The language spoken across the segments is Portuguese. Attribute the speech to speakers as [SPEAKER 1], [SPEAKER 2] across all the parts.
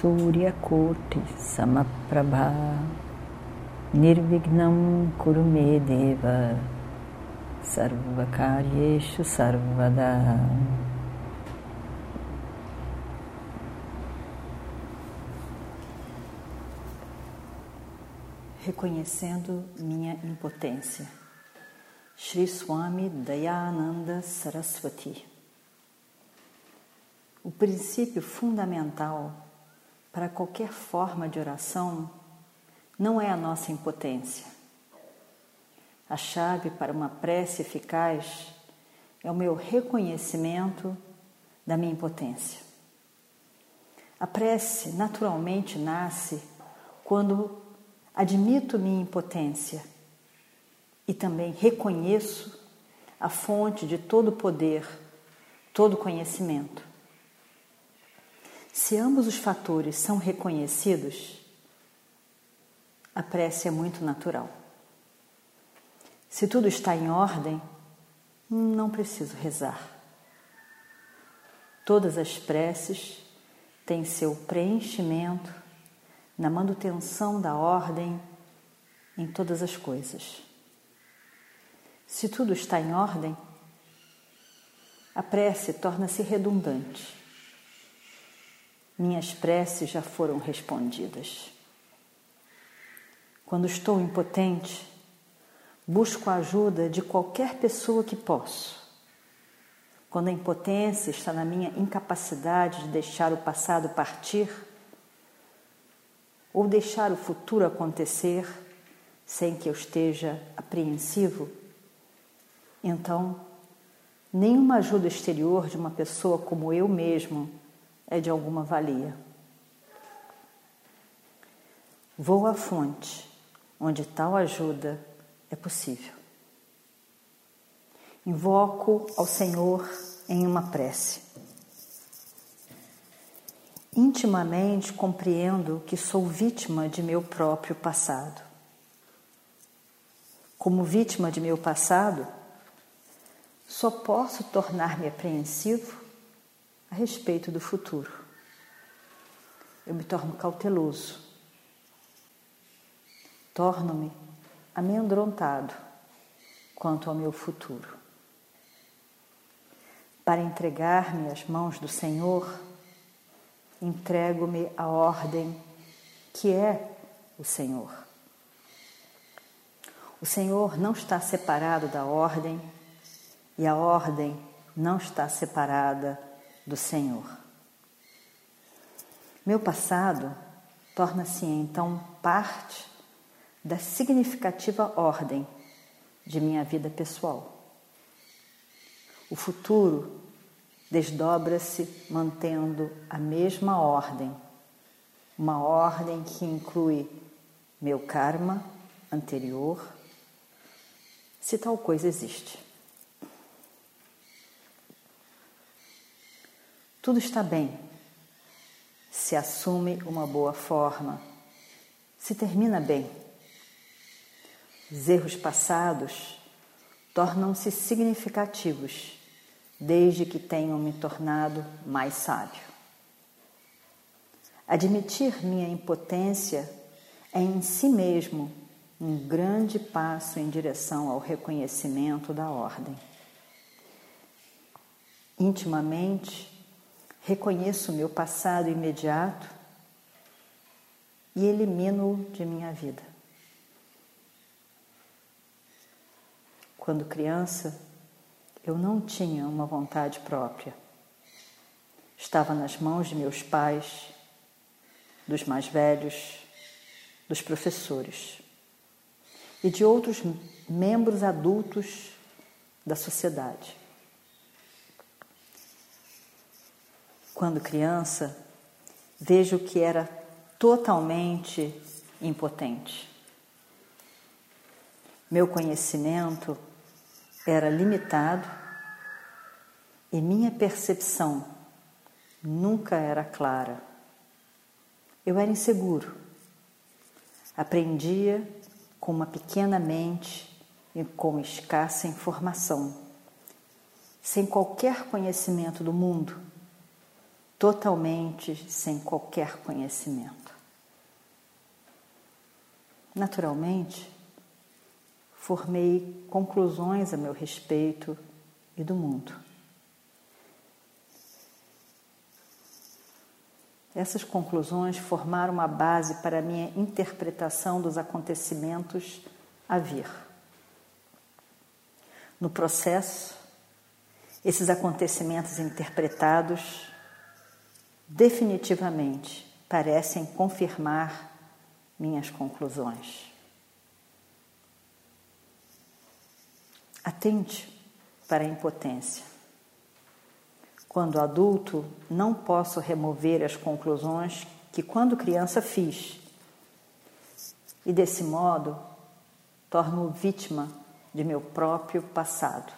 [SPEAKER 1] Suryakoti Samaprabha Nirvignam Kurumedeva Sarvakaryeshu Sarvada Reconhecendo minha impotência. Sri Swami Dayananda Saraswati. O princípio fundamental para qualquer forma de oração não é a nossa impotência. A chave para uma prece eficaz é o meu reconhecimento da minha impotência. A prece naturalmente nasce quando admito minha impotência e também reconheço a fonte de todo poder, todo conhecimento. Se ambos os fatores são reconhecidos, a prece é muito natural. Se tudo está em ordem, não preciso rezar. Todas as preces têm seu preenchimento na manutenção da ordem em todas as coisas. Se tudo está em ordem, a prece torna-se redundante minhas preces já foram respondidas. Quando estou impotente, busco a ajuda de qualquer pessoa que posso. Quando a impotência está na minha incapacidade de deixar o passado partir, ou deixar o futuro acontecer sem que eu esteja apreensivo, então nenhuma ajuda exterior de uma pessoa como eu mesmo é de alguma valia. Vou à fonte onde tal ajuda é possível. Invoco ao Senhor em uma prece. Intimamente compreendo que sou vítima de meu próprio passado. Como vítima de meu passado, só posso tornar-me apreensivo a respeito do futuro. Eu me torno cauteloso, torno-me amedrontado quanto ao meu futuro. Para entregar-me às mãos do Senhor, entrego-me à ordem que é o Senhor. O Senhor não está separado da ordem e a ordem não está separada do Senhor. Meu passado torna-se então parte da significativa ordem de minha vida pessoal. O futuro desdobra-se mantendo a mesma ordem, uma ordem que inclui meu karma anterior, se tal coisa existe. Tudo está bem. Se assume uma boa forma. Se termina bem. Os erros passados tornam-se significativos desde que tenham me tornado mais sábio. Admitir minha impotência é em si mesmo um grande passo em direção ao reconhecimento da ordem. Intimamente, reconheço o meu passado imediato e elimino-o de minha vida. Quando criança, eu não tinha uma vontade própria. Estava nas mãos de meus pais, dos mais velhos, dos professores e de outros membros adultos da sociedade. Quando criança, vejo que era totalmente impotente. Meu conhecimento era limitado e minha percepção nunca era clara. Eu era inseguro. Aprendia com uma pequena mente e com escassa informação, sem qualquer conhecimento do mundo, totalmente sem qualquer conhecimento. Naturalmente, formei conclusões a meu respeito e do mundo. Essas conclusões formaram uma base para a minha interpretação dos acontecimentos a vir. No processo, esses acontecimentos interpretados definitivamente parecem confirmar minhas conclusões. Atente para a impotência. Quando adulto, não posso remover as conclusões que, quando criança, fiz. E desse modo, torno vítima de meu próprio passado.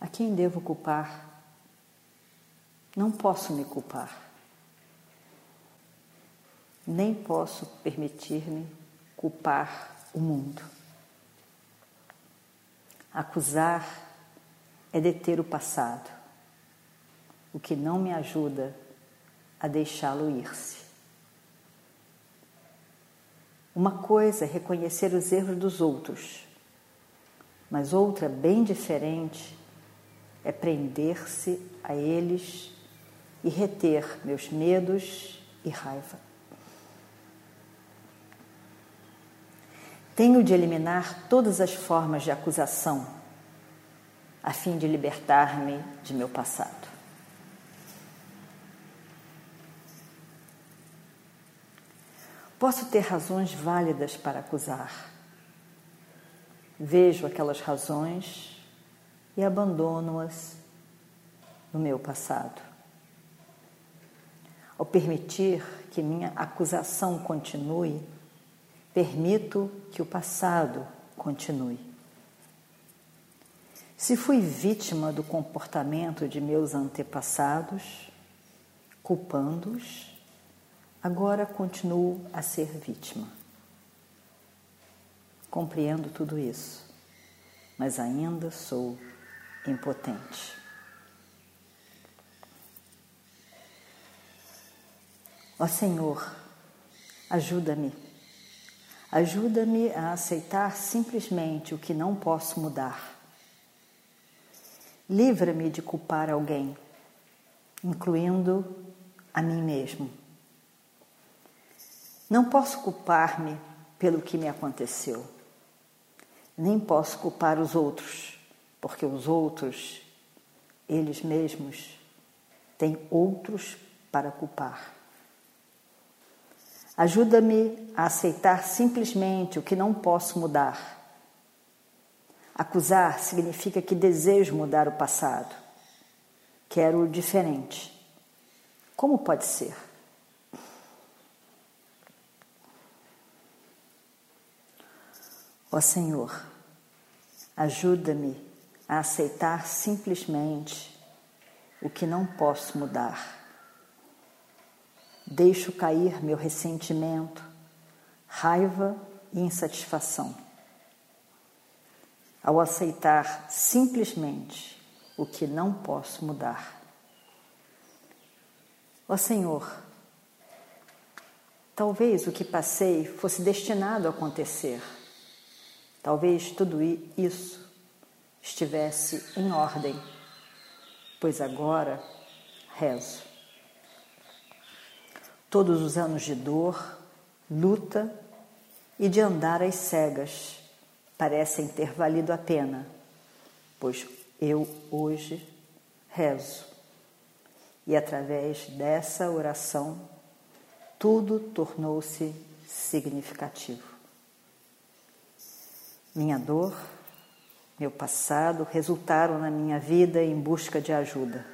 [SPEAKER 1] A quem devo culpar? Não posso me culpar. Nem posso permitir-me culpar o mundo. Acusar é deter o passado, o que não me ajuda a deixá-lo ir-se. Uma coisa é reconhecer os erros dos outros, mas outra, bem diferente, é prender-se a eles e reter meus medos e raiva. Tenho de eliminar todas as formas de acusação a fim de libertar-me de meu passado. Posso ter razões válidas para acusar. Vejo aquelas razões e abandono-as no meu passado. Ao permitir que minha acusação continue, permito que o passado continue. Se fui vítima do comportamento de meus antepassados, culpando-os, agora continuo a ser vítima. Compreendo tudo isso, mas ainda sou impotente. Ó Senhor, ajuda-me. Ajuda-me a aceitar simplesmente o que não posso mudar Livra-me de culpar alguém, incluindo a mim mesmo. Não posso culpar-me pelo que me aconteceu, nem posso culpar os outros, porque os outros, eles mesmos, têm outros para culpar. Ajuda-me a aceitar simplesmente o que não posso mudar Acusar significa que desejo mudar o passado. Quero o diferente. Como pode ser? Ó Senhor, ajuda-me a aceitar simplesmente o que não posso mudar. Deixo cair meu ressentimento, raiva e insatisfação ao aceitar simplesmente o que não posso mudar. Ó Senhor, talvez o que passei fosse destinado a acontecer. Talvez tudo isso estivesse em ordem, pois agora rezo. Todos os anos de dor, luta e de andar às cegas parecem ter valido a pena, pois eu hoje rezo. E através dessa oração, tudo tornou-se significativo. Minha dor, meu passado resultaram na minha vida em busca de ajuda.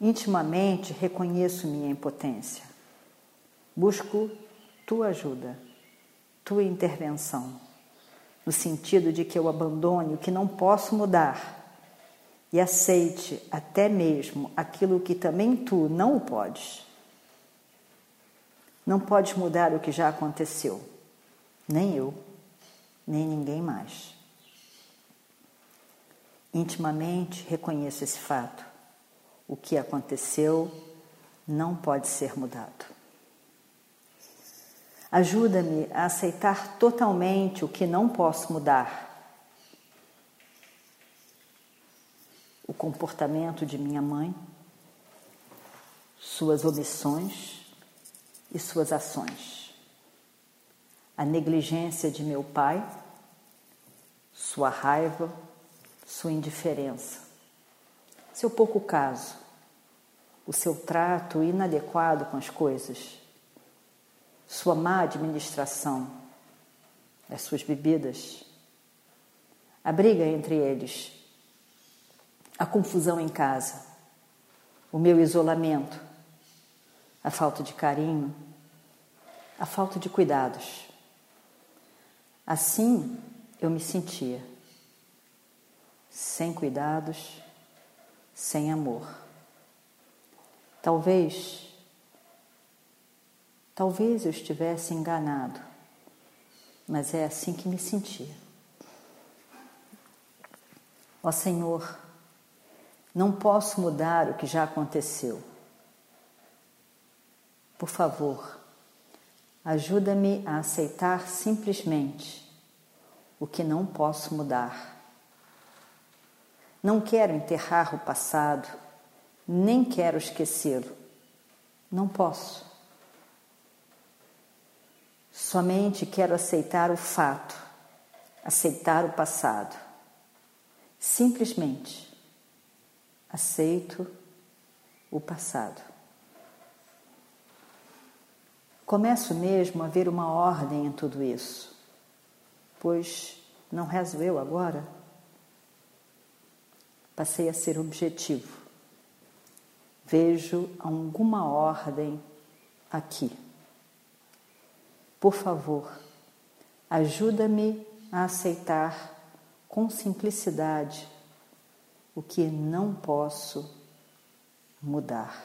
[SPEAKER 1] Intimamente reconheço minha impotência. Busco tua ajuda, tua intervenção, no sentido de que eu abandone o que não posso mudar e aceite até mesmo aquilo que também tu não podes. Não podes mudar o que já aconteceu, nem eu, nem ninguém mais. Intimamente reconheço esse fato. O que aconteceu não pode ser mudado. Ajuda-me a aceitar totalmente o que não posso mudar. O comportamento de minha mãe, suas omissões e suas ações. A negligência de meu pai, sua raiva, sua indiferença, seu pouco caso, o seu trato inadequado com as coisas, sua má administração, as suas bebidas, a briga entre eles, a confusão em casa, o meu isolamento, a falta de carinho, a falta de cuidados. Assim eu me sentia sem cuidados, sem amor. Talvez, talvez eu estivesse enganado, mas é assim que me sentia. Ó Senhor, não posso mudar o que já aconteceu. Por favor, ajuda-me a aceitar simplesmente o que não posso mudar não quero enterrar o passado, nem quero esquecê-lo. Não posso. Somente quero aceitar o fato, aceitar o passado. Simplesmente aceito o passado. Começo mesmo a ver uma ordem em tudo isso, pois não rezo eu agora? Passei a ser objetivo. Vejo alguma ordem aqui. Por favor, ajuda-me a aceitar com simplicidade o que não posso mudar.